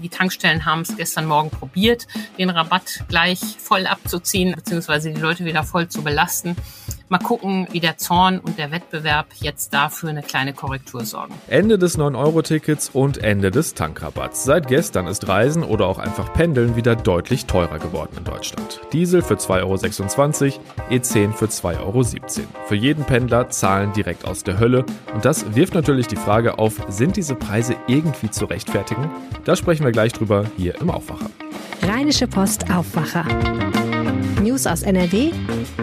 Die Tankstellen haben es gestern Morgen probiert, den Rabatt gleich voll abzuziehen, beziehungsweise die Leute wieder voll zu belasten. Mal gucken, wie der Zorn und der Wettbewerb jetzt dafür eine kleine Korrektur sorgen. Ende des 9-Euro-Tickets und Ende des Tankrabatts. Seit gestern ist Reisen oder auch einfach Pendeln wieder deutlich teurer geworden in Deutschland. Diesel für 2,26 Euro, E10 für 2,17 Euro. Für jeden Pendler zahlen direkt aus der Hölle. Und das wirft natürlich die Frage auf, sind diese Preise irgendwie zu rechtfertigen? Da sprechen wir gleich drüber hier im Aufwacher. Rheinische Post Aufwacher. News aus NRW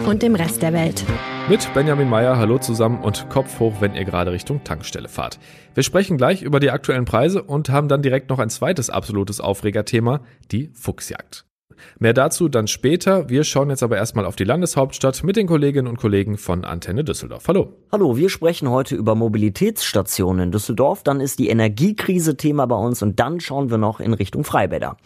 und dem Rest der Welt. Mit Benjamin Meyer, hallo zusammen und Kopf hoch, wenn ihr gerade Richtung Tankstelle fahrt. Wir sprechen gleich über die aktuellen Preise und haben dann direkt noch ein zweites absolutes Aufregerthema, die Fuchsjagd. Mehr dazu dann später. Wir schauen jetzt aber erstmal auf die Landeshauptstadt mit den Kolleginnen und Kollegen von Antenne Düsseldorf. Hallo. Hallo, wir sprechen heute über Mobilitätsstationen in Düsseldorf. Dann ist die Energiekrise Thema bei uns und dann schauen wir noch in Richtung Freibäder.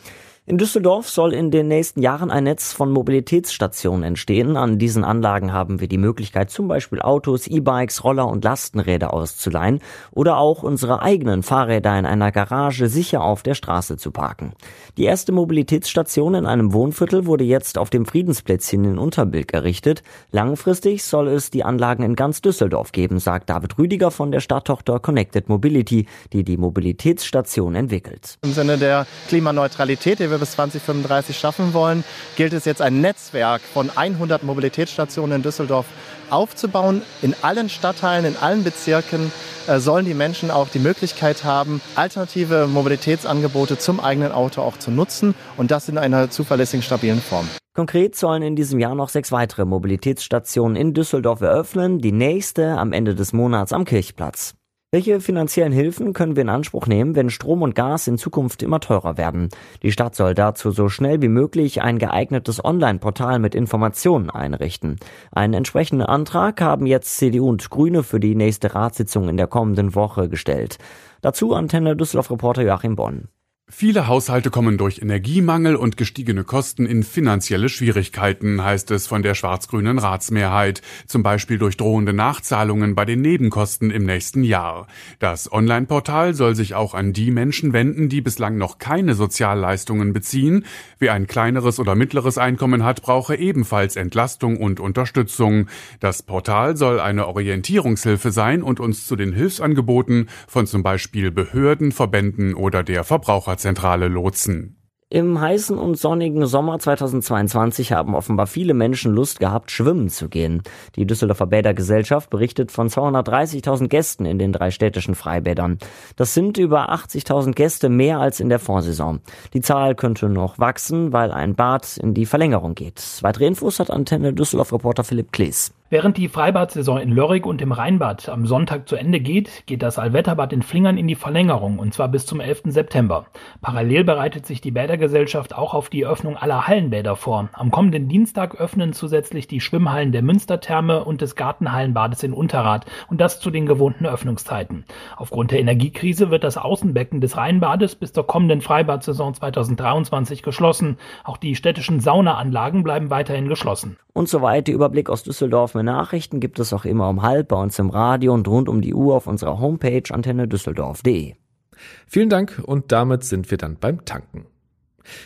In Düsseldorf soll in den nächsten Jahren ein Netz von Mobilitätsstationen entstehen. An diesen Anlagen haben wir die Möglichkeit, zum Beispiel Autos, E-Bikes, Roller und Lastenräder auszuleihen oder auch unsere eigenen Fahrräder in einer Garage sicher auf der Straße zu parken. Die erste Mobilitätsstation in einem Wohnviertel wurde jetzt auf dem Friedensplätzchen in Unterbilk errichtet. Langfristig soll es die Anlagen in ganz Düsseldorf geben, sagt David Rüdiger von der Stadttochter Connected Mobility, die die Mobilitätsstation entwickelt. Im Sinne der Klimaneutralität, wir bis 2035 schaffen wollen, gilt es jetzt ein Netzwerk von 100 Mobilitätsstationen in Düsseldorf aufzubauen. In allen Stadtteilen, in allen Bezirken äh, sollen die Menschen auch die Möglichkeit haben, alternative Mobilitätsangebote zum eigenen Auto auch zu nutzen und das in einer zuverlässigen, stabilen Form. Konkret sollen in diesem Jahr noch sechs weitere Mobilitätsstationen in Düsseldorf eröffnen, die nächste am Ende des Monats am Kirchplatz. Welche finanziellen Hilfen können wir in Anspruch nehmen, wenn Strom und Gas in Zukunft immer teurer werden? Die Stadt soll dazu so schnell wie möglich ein geeignetes Online-Portal mit Informationen einrichten. Einen entsprechenden Antrag haben jetzt CDU und Grüne für die nächste Ratssitzung in der kommenden Woche gestellt. Dazu Antenne Düsseldorf-Reporter Joachim Bonn. Viele Haushalte kommen durch Energiemangel und gestiegene Kosten in finanzielle Schwierigkeiten, heißt es von der schwarz-grünen Ratsmehrheit, zum Beispiel durch drohende Nachzahlungen bei den Nebenkosten im nächsten Jahr. Das Online-Portal soll sich auch an die Menschen wenden, die bislang noch keine Sozialleistungen beziehen. Wer ein kleineres oder mittleres Einkommen hat, brauche ebenfalls Entlastung und Unterstützung. Das Portal soll eine Orientierungshilfe sein und uns zu den Hilfsangeboten von zum Beispiel Behörden, Verbänden oder der Verbraucher Zentrale lotsen. Im heißen und sonnigen Sommer 2022 haben offenbar viele Menschen Lust gehabt, schwimmen zu gehen. Die Düsseldorfer Bädergesellschaft berichtet von 230.000 Gästen in den drei städtischen Freibädern. Das sind über 80.000 Gäste mehr als in der Vorsaison. Die Zahl könnte noch wachsen, weil ein Bad in die Verlängerung geht. Weitere Infos hat Antenne Düsseldorf-Reporter Philipp Klees. Während die Freibadsaison in Lörrig und im Rheinbad am Sonntag zu Ende geht, geht das Allwetterbad in Flingern in die Verlängerung und zwar bis zum 11. September. Parallel bereitet sich die Bädergesellschaft auch auf die Öffnung aller Hallenbäder vor. Am kommenden Dienstag öffnen zusätzlich die Schwimmhallen der Münstertherme und des Gartenhallenbades in Unterrad und das zu den gewohnten Öffnungszeiten. Aufgrund der Energiekrise wird das Außenbecken des Rheinbades bis zur kommenden Freibadsaison 2023 geschlossen. Auch die städtischen Saunaanlagen bleiben weiterhin geschlossen. Und soweit der Überblick aus Düsseldorf Nachrichten gibt es auch immer um halb bei uns im Radio und rund um die Uhr auf unserer Homepage antenne düsseldorf.de. Vielen Dank und damit sind wir dann beim Tanken.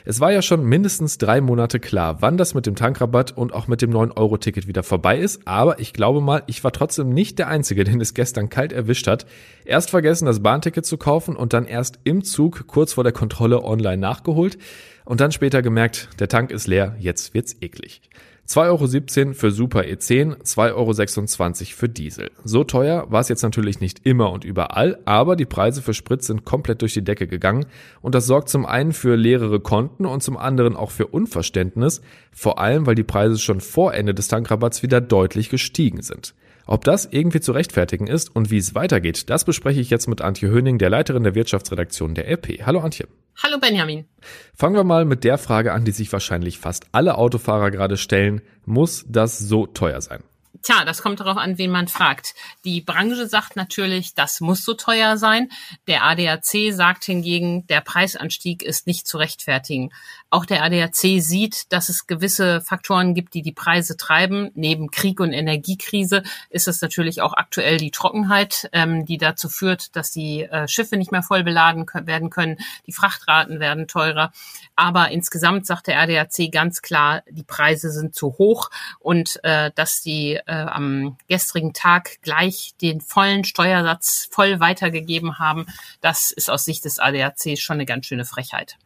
Es war ja schon mindestens drei Monate klar, wann das mit dem Tankrabatt und auch mit dem 9-Euro-Ticket wieder vorbei ist, aber ich glaube mal, ich war trotzdem nicht der Einzige, den es gestern kalt erwischt hat. Erst vergessen, das Bahnticket zu kaufen und dann erst im Zug kurz vor der Kontrolle online nachgeholt und dann später gemerkt, der Tank ist leer, jetzt wird's eklig. 2,17 Euro für Super E10, 2,26 Euro für Diesel. So teuer war es jetzt natürlich nicht immer und überall, aber die Preise für Sprit sind komplett durch die Decke gegangen und das sorgt zum einen für leerere Konten und zum anderen auch für Unverständnis, vor allem weil die Preise schon vor Ende des Tankrabatts wieder deutlich gestiegen sind. Ob das irgendwie zu rechtfertigen ist und wie es weitergeht, das bespreche ich jetzt mit Antje Höning, der Leiterin der Wirtschaftsredaktion der LP. Hallo Antje. Hallo Benjamin. Fangen wir mal mit der Frage an, die sich wahrscheinlich fast alle Autofahrer gerade stellen. Muss das so teuer sein? Tja, das kommt darauf an, wen man fragt. Die Branche sagt natürlich, das muss so teuer sein. Der ADAC sagt hingegen, der Preisanstieg ist nicht zu rechtfertigen. Auch der ADAC sieht, dass es gewisse Faktoren gibt, die die Preise treiben. Neben Krieg und Energiekrise ist es natürlich auch aktuell die Trockenheit, ähm, die dazu führt, dass die äh, Schiffe nicht mehr voll beladen werden können. Die Frachtraten werden teurer. Aber insgesamt sagt der ADAC ganz klar, die Preise sind zu hoch und äh, dass die äh, am gestrigen Tag gleich den vollen Steuersatz voll weitergegeben haben, das ist aus Sicht des ADAC schon eine ganz schöne Frechheit.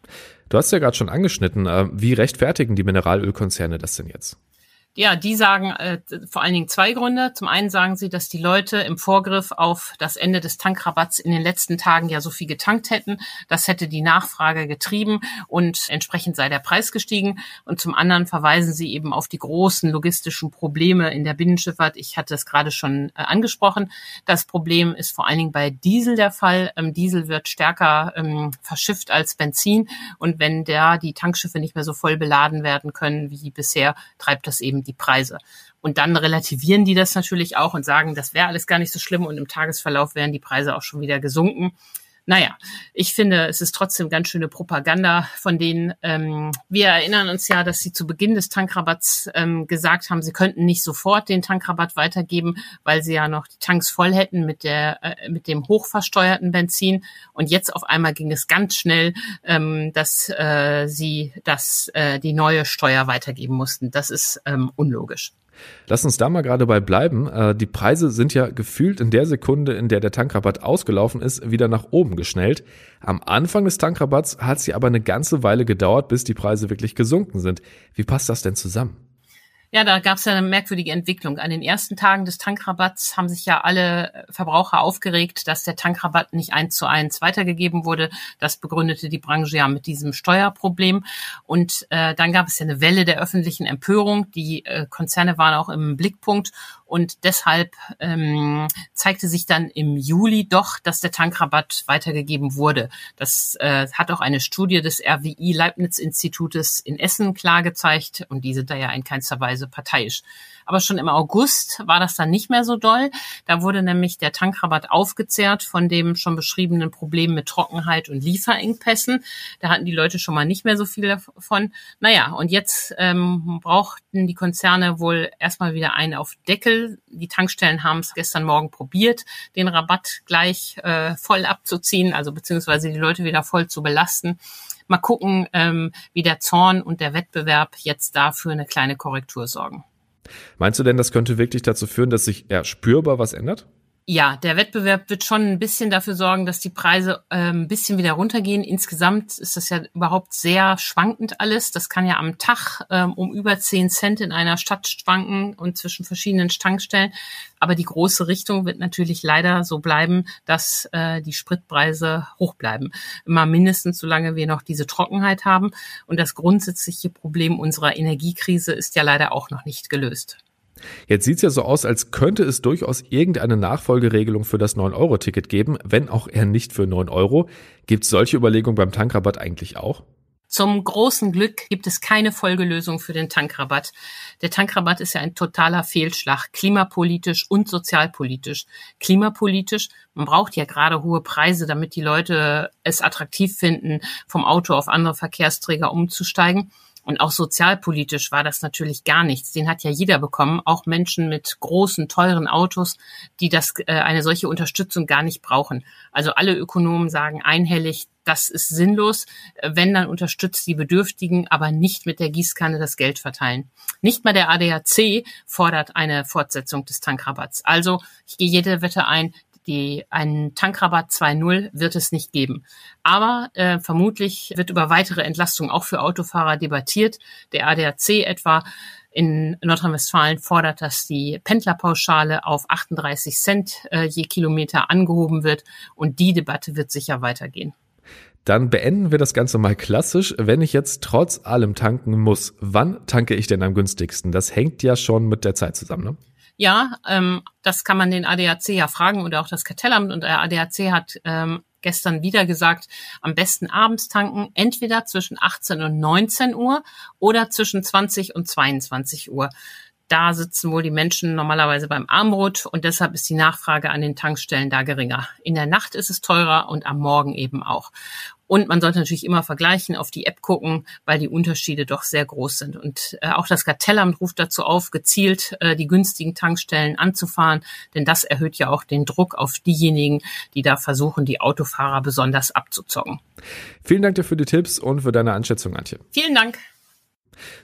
Du hast ja gerade schon angeschnitten, äh, wie rechtfertigen die Mineralölkonzerne das denn jetzt? Ja, die sagen äh, vor allen Dingen zwei Gründe. Zum einen sagen sie, dass die Leute im Vorgriff auf das Ende des Tankrabatts in den letzten Tagen ja so viel getankt hätten. Das hätte die Nachfrage getrieben und entsprechend sei der Preis gestiegen. Und zum anderen verweisen sie eben auf die großen logistischen Probleme in der Binnenschifffahrt. Ich hatte es gerade schon äh, angesprochen. Das Problem ist vor allen Dingen bei Diesel der Fall. Ähm, Diesel wird stärker ähm, verschifft als Benzin. Und wenn da die Tankschiffe nicht mehr so voll beladen werden können wie bisher, treibt das eben die Preise. Und dann relativieren die das natürlich auch und sagen, das wäre alles gar nicht so schlimm und im Tagesverlauf wären die Preise auch schon wieder gesunken. Naja, ich finde, es ist trotzdem ganz schöne Propaganda von denen. Ähm, wir erinnern uns ja, dass sie zu Beginn des Tankrabatts ähm, gesagt haben, sie könnten nicht sofort den Tankrabatt weitergeben, weil sie ja noch die Tanks voll hätten mit der äh, mit dem hochversteuerten Benzin. Und jetzt auf einmal ging es ganz schnell, ähm, dass äh, sie das äh, die neue Steuer weitergeben mussten. Das ist ähm, unlogisch. Lass uns da mal gerade bei bleiben. Äh, die Preise sind ja gefühlt in der Sekunde, in der der Tankrabatt ausgelaufen ist, wieder nach oben geschnellt. Am Anfang des Tankrabatts hat ja aber eine ganze Weile gedauert, bis die Preise wirklich gesunken sind. Wie passt das denn zusammen? Ja, da gab es ja eine merkwürdige Entwicklung. An den ersten Tagen des Tankrabatts haben sich ja alle Verbraucher aufgeregt, dass der Tankrabatt nicht eins zu eins weitergegeben wurde. Das begründete die Branche ja mit diesem Steuerproblem. Und äh, dann gab es ja eine Welle der öffentlichen Empörung. Die äh, Konzerne waren auch im Blickpunkt und deshalb ähm, zeigte sich dann im Juli doch, dass der Tankrabatt weitergegeben wurde. Das äh, hat auch eine Studie des RWI Leibniz Institutes in Essen klar gezeigt und die sind da ja in keinster Weise parteiisch. Aber schon im August war das dann nicht mehr so doll. Da wurde nämlich der Tankrabatt aufgezehrt von dem schon beschriebenen Problem mit Trockenheit und Lieferengpässen. Da hatten die Leute schon mal nicht mehr so viel davon. Naja, und jetzt ähm, brauchten die Konzerne wohl erstmal wieder einen auf Deckel. Die Tankstellen haben es gestern Morgen probiert, den Rabatt gleich äh, voll abzuziehen, also beziehungsweise die Leute wieder voll zu belasten. Mal gucken, ähm, wie der Zorn und der Wettbewerb jetzt dafür eine kleine Korrektur sorgen. Meinst du denn, das könnte wirklich dazu führen, dass sich eher spürbar was ändert? Ja, der Wettbewerb wird schon ein bisschen dafür sorgen, dass die Preise äh, ein bisschen wieder runtergehen. Insgesamt ist das ja überhaupt sehr schwankend alles. Das kann ja am Tag ähm, um über 10 Cent in einer Stadt schwanken und zwischen verschiedenen Tankstellen. Aber die große Richtung wird natürlich leider so bleiben, dass äh, die Spritpreise hoch bleiben. Immer mindestens, solange wir noch diese Trockenheit haben. Und das grundsätzliche Problem unserer Energiekrise ist ja leider auch noch nicht gelöst. Jetzt sieht's ja so aus, als könnte es durchaus irgendeine Nachfolgeregelung für das 9-Euro-Ticket geben, wenn auch eher nicht für 9 Euro. Gibt's solche Überlegungen beim Tankrabatt eigentlich auch? Zum großen Glück gibt es keine Folgelösung für den Tankrabatt. Der Tankrabatt ist ja ein totaler Fehlschlag, klimapolitisch und sozialpolitisch. Klimapolitisch, man braucht ja gerade hohe Preise, damit die Leute es attraktiv finden, vom Auto auf andere Verkehrsträger umzusteigen. Und auch sozialpolitisch war das natürlich gar nichts. Den hat ja jeder bekommen, auch Menschen mit großen, teuren Autos, die das, äh, eine solche Unterstützung gar nicht brauchen. Also alle Ökonomen sagen einhellig, das ist sinnlos. Wenn, dann unterstützt die Bedürftigen, aber nicht mit der Gießkanne das Geld verteilen. Nicht mal der ADAC fordert eine Fortsetzung des Tankrabatts. Also ich gehe jede Wette ein, die, einen Tankrabatt 2.0 wird es nicht geben. Aber äh, vermutlich wird über weitere Entlastungen auch für Autofahrer debattiert. Der ADAC etwa in Nordrhein-Westfalen fordert, dass die Pendlerpauschale auf 38 Cent äh, je Kilometer angehoben wird. Und die Debatte wird sicher weitergehen. Dann beenden wir das Ganze mal klassisch. Wenn ich jetzt trotz allem tanken muss, wann tanke ich denn am günstigsten? Das hängt ja schon mit der Zeit zusammen, ne? Ja, ähm, das kann man den ADAC ja fragen oder auch das Kartellamt. Und der ADAC hat ähm, gestern wieder gesagt, am besten abends tanken, entweder zwischen 18 und 19 Uhr oder zwischen 20 und 22 Uhr. Da sitzen wohl die Menschen normalerweise beim Armbrot und deshalb ist die Nachfrage an den Tankstellen da geringer. In der Nacht ist es teurer und am Morgen eben auch. Und man sollte natürlich immer vergleichen, auf die App gucken, weil die Unterschiede doch sehr groß sind. Und äh, auch das Kartellamt ruft dazu auf, gezielt äh, die günstigen Tankstellen anzufahren, denn das erhöht ja auch den Druck auf diejenigen, die da versuchen, die Autofahrer besonders abzuzocken. Vielen Dank dir für die Tipps und für deine Einschätzung, Antje. Vielen Dank.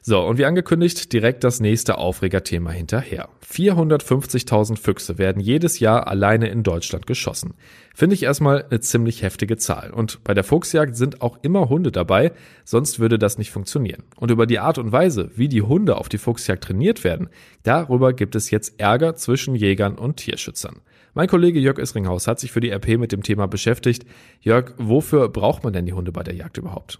So, und wie angekündigt, direkt das nächste Aufregerthema hinterher. 450.000 Füchse werden jedes Jahr alleine in Deutschland geschossen. Finde ich erstmal eine ziemlich heftige Zahl. Und bei der Fuchsjagd sind auch immer Hunde dabei, sonst würde das nicht funktionieren. Und über die Art und Weise, wie die Hunde auf die Fuchsjagd trainiert werden, darüber gibt es jetzt Ärger zwischen Jägern und Tierschützern. Mein Kollege Jörg Isringhaus hat sich für die RP mit dem Thema beschäftigt. Jörg, wofür braucht man denn die Hunde bei der Jagd überhaupt?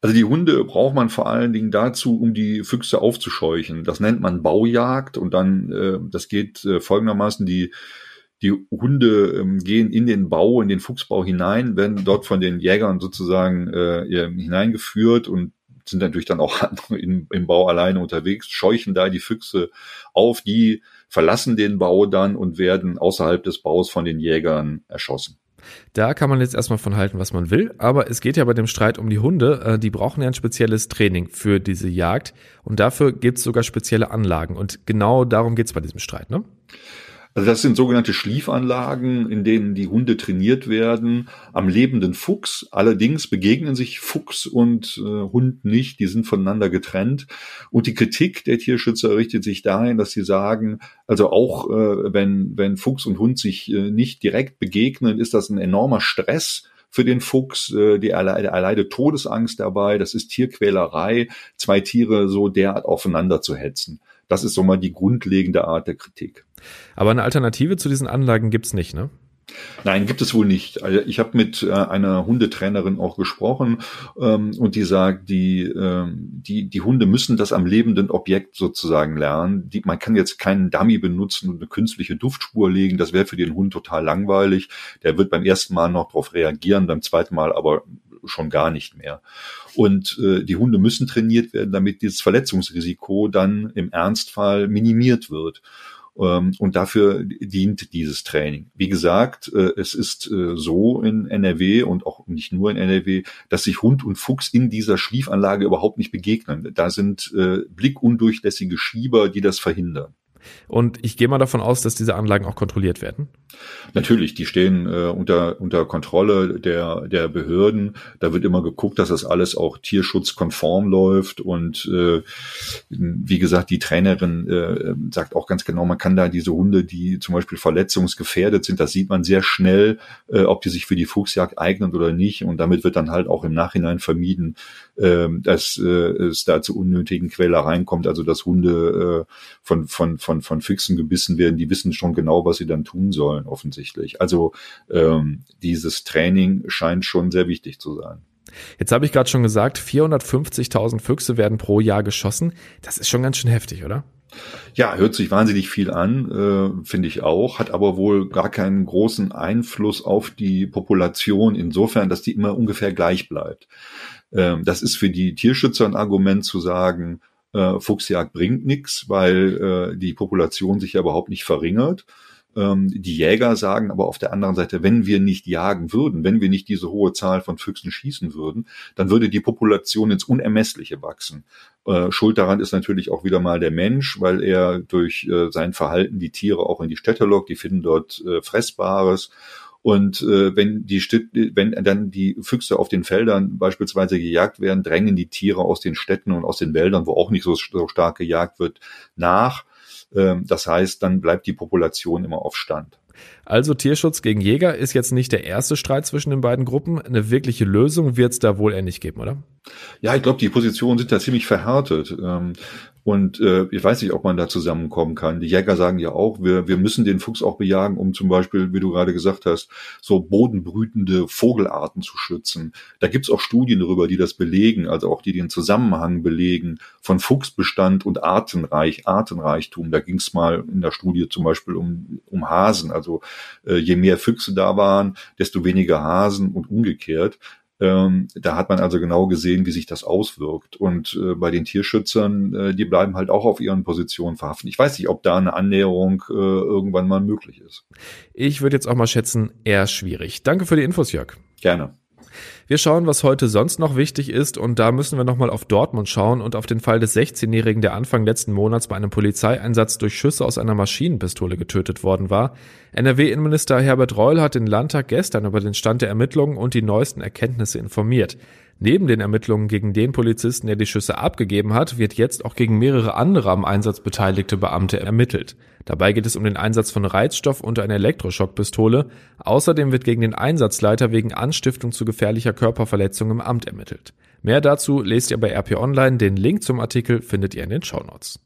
Also die Hunde braucht man vor allen Dingen dazu, um die Füchse aufzuscheuchen. Das nennt man Baujagd und dann, äh, das geht äh, folgendermaßen, die die Hunde ähm, gehen in den Bau, in den Fuchsbau hinein, werden dort von den Jägern sozusagen äh, hineingeführt und sind natürlich dann auch im, im Bau alleine unterwegs, scheuchen da die Füchse auf, die verlassen den Bau dann und werden außerhalb des Baus von den Jägern erschossen. Da kann man jetzt erstmal von halten, was man will, aber es geht ja bei dem Streit um die Hunde, äh, die brauchen ja ein spezielles Training für diese Jagd und dafür gibt es sogar spezielle Anlagen und genau darum geht es bei diesem Streit, ne? Also das sind sogenannte Schliefanlagen, in denen die Hunde trainiert werden am lebenden Fuchs. Allerdings begegnen sich Fuchs und äh, Hund nicht, die sind voneinander getrennt. Und die Kritik der Tierschützer richtet sich dahin, dass sie sagen, also auch äh, wenn, wenn Fuchs und Hund sich äh, nicht direkt begegnen, ist das ein enormer Stress für den Fuchs, äh, die erleide, erleide Todesangst dabei, das ist Tierquälerei, zwei Tiere so derart aufeinander zu hetzen. Das ist so mal die grundlegende Art der Kritik. Aber eine Alternative zu diesen Anlagen gibt's nicht, ne? Nein, gibt es wohl nicht. Also ich habe mit äh, einer Hundetrainerin auch gesprochen ähm, und die sagt, die, ähm, die, die Hunde müssen das am lebenden Objekt sozusagen lernen. Die, man kann jetzt keinen Dummy benutzen und eine künstliche Duftspur legen. Das wäre für den Hund total langweilig. Der wird beim ersten Mal noch darauf reagieren, beim zweiten Mal aber schon gar nicht mehr. Und äh, die Hunde müssen trainiert werden, damit dieses Verletzungsrisiko dann im Ernstfall minimiert wird. Ähm, und dafür dient dieses Training. Wie gesagt, äh, es ist äh, so in NRW und auch nicht nur in NRW, dass sich Hund und Fuchs in dieser Schliefanlage überhaupt nicht begegnen. Da sind äh, blickundurchlässige Schieber, die das verhindern. Und ich gehe mal davon aus, dass diese Anlagen auch kontrolliert werden. Natürlich, die stehen äh, unter, unter Kontrolle der, der Behörden. Da wird immer geguckt, dass das alles auch tierschutzkonform läuft. Und äh, wie gesagt, die Trainerin äh, sagt auch ganz genau, man kann da diese Hunde, die zum Beispiel verletzungsgefährdet sind, das sieht man sehr schnell, äh, ob die sich für die Fuchsjagd eignen oder nicht. Und damit wird dann halt auch im Nachhinein vermieden, äh, dass äh, es da zu unnötigen Quälereien kommt, also dass Hunde äh, von, von, von, von Füchsen gebissen werden, die wissen schon genau, was sie dann tun sollen, offensichtlich. Also ähm, dieses Training scheint schon sehr wichtig zu sein. Jetzt habe ich gerade schon gesagt, 450.000 Füchse werden pro Jahr geschossen. Das ist schon ganz schön heftig, oder? Ja, hört sich wahnsinnig viel an, äh, finde ich auch, hat aber wohl gar keinen großen Einfluss auf die Population insofern, dass die immer ungefähr gleich bleibt. Ähm, das ist für die Tierschützer ein Argument zu sagen, äh, Fuchsjagd bringt nichts, weil äh, die Population sich ja überhaupt nicht verringert. Ähm, die Jäger sagen aber auf der anderen Seite, wenn wir nicht jagen würden, wenn wir nicht diese hohe Zahl von Füchsen schießen würden, dann würde die Population ins Unermessliche wachsen. Äh, Schuld daran ist natürlich auch wieder mal der Mensch, weil er durch äh, sein Verhalten die Tiere auch in die Städte lockt, die finden dort äh, Fressbares und äh, wenn die wenn dann die Füchse auf den Feldern beispielsweise gejagt werden, drängen die Tiere aus den Städten und aus den Wäldern, wo auch nicht so, so stark gejagt wird, nach. Ähm, das heißt, dann bleibt die Population immer auf Stand. Also Tierschutz gegen Jäger ist jetzt nicht der erste Streit zwischen den beiden Gruppen. Eine wirkliche Lösung wird es da wohl nicht geben, oder? Ja, ich glaube, die Positionen sind da ziemlich verhärtet. Ähm, und äh, ich weiß nicht, ob man da zusammenkommen kann. Die Jäger sagen ja auch, wir, wir müssen den Fuchs auch bejagen, um zum Beispiel, wie du gerade gesagt hast, so bodenbrütende Vogelarten zu schützen. Da gibt's auch Studien darüber, die das belegen, also auch die den Zusammenhang belegen von Fuchsbestand und Artenreich, Artenreichtum. Da ging's mal in der Studie zum Beispiel um, um Hasen. Also äh, je mehr Füchse da waren, desto weniger Hasen und umgekehrt. Ähm, da hat man also genau gesehen, wie sich das auswirkt. Und äh, bei den Tierschützern, äh, die bleiben halt auch auf ihren Positionen verhaften. Ich weiß nicht, ob da eine Annäherung äh, irgendwann mal möglich ist. Ich würde jetzt auch mal schätzen, eher schwierig. Danke für die Infos, Jörg. Gerne. Wir schauen, was heute sonst noch wichtig ist und da müssen wir nochmal auf Dortmund schauen und auf den Fall des 16-Jährigen, der Anfang letzten Monats bei einem Polizeieinsatz durch Schüsse aus einer Maschinenpistole getötet worden war. NRW-Innenminister Herbert Reul hat den Landtag gestern über den Stand der Ermittlungen und die neuesten Erkenntnisse informiert. Neben den Ermittlungen gegen den Polizisten, der die Schüsse abgegeben hat, wird jetzt auch gegen mehrere andere am Einsatz beteiligte Beamte ermittelt. Dabei geht es um den Einsatz von Reizstoff und einer Elektroschockpistole. Außerdem wird gegen den Einsatzleiter wegen Anstiftung zu gefährlicher Körperverletzung im Amt ermittelt. Mehr dazu lest ihr bei RP Online. Den Link zum Artikel findet ihr in den Shownotes.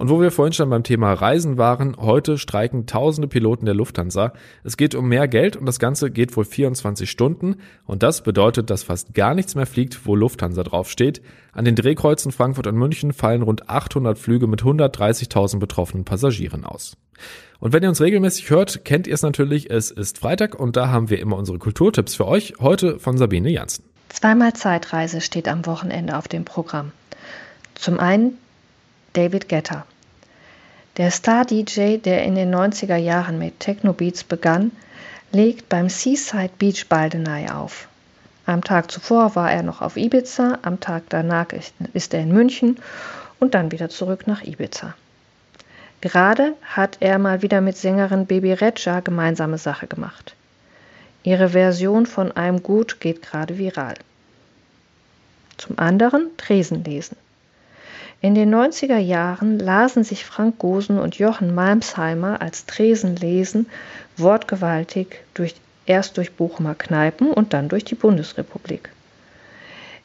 Und wo wir vorhin schon beim Thema Reisen waren, heute streiken tausende Piloten der Lufthansa. Es geht um mehr Geld und das Ganze geht wohl 24 Stunden. Und das bedeutet, dass fast gar nichts mehr fliegt, wo Lufthansa draufsteht. An den Drehkreuzen Frankfurt und München fallen rund 800 Flüge mit 130.000 betroffenen Passagieren aus. Und wenn ihr uns regelmäßig hört, kennt ihr es natürlich, es ist Freitag und da haben wir immer unsere Kulturtipps für euch. Heute von Sabine Janssen. Zweimal Zeitreise steht am Wochenende auf dem Programm. Zum einen David Guetta. Der Star-DJ, der in den 90er Jahren mit Techno-Beats begann, legt beim Seaside Beach Baldenei auf. Am Tag zuvor war er noch auf Ibiza, am Tag danach ist er in München und dann wieder zurück nach Ibiza. Gerade hat er mal wieder mit Sängerin Baby Regia gemeinsame Sache gemacht. Ihre Version von einem Gut geht gerade viral. Zum anderen Tresen lesen. In den 90er Jahren lasen sich Frank Gosen und Jochen Malmsheimer als Tresenlesen wortgewaltig durch, erst durch Bochumer Kneipen und dann durch die Bundesrepublik.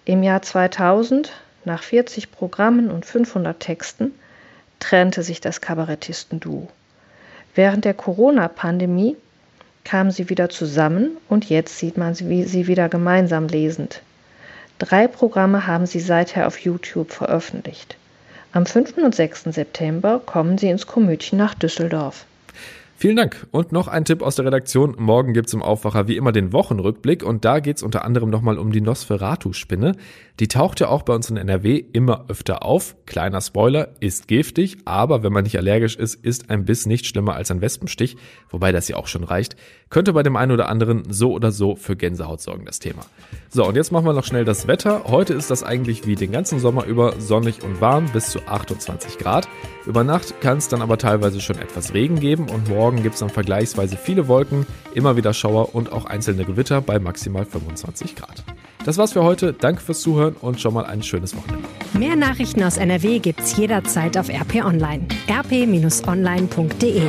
Im Jahr 2000, nach 40 Programmen und 500 Texten, trennte sich das Kabarettistenduo. Während der Corona-Pandemie kamen sie wieder zusammen und jetzt sieht man sie wieder gemeinsam lesend. Drei Programme haben sie seither auf YouTube veröffentlicht. Am 5. und 6. September kommen sie ins Komödchen nach Düsseldorf. Vielen Dank. Und noch ein Tipp aus der Redaktion. Morgen gibt's im Aufwacher wie immer den Wochenrückblick und da geht's unter anderem nochmal um die Nosferatu-Spinne. Die taucht ja auch bei uns in NRW immer öfter auf. Kleiner Spoiler, ist giftig, aber wenn man nicht allergisch ist, ist ein Biss nicht schlimmer als ein Wespenstich, wobei das ja auch schon reicht. Könnte bei dem einen oder anderen so oder so für Gänsehaut sorgen, das Thema. So, und jetzt machen wir noch schnell das Wetter. Heute ist das eigentlich wie den ganzen Sommer über sonnig und warm bis zu 28 Grad. Über Nacht kann es dann aber teilweise schon etwas Regen geben und morgen gibt es dann vergleichsweise viele Wolken, immer wieder Schauer und auch einzelne Gewitter bei maximal 25 Grad. Das war's für heute. Danke fürs Zuhören und schon mal ein schönes Wochenende. Mehr Nachrichten aus NRW gibt's jederzeit auf RP Online. rp-online.de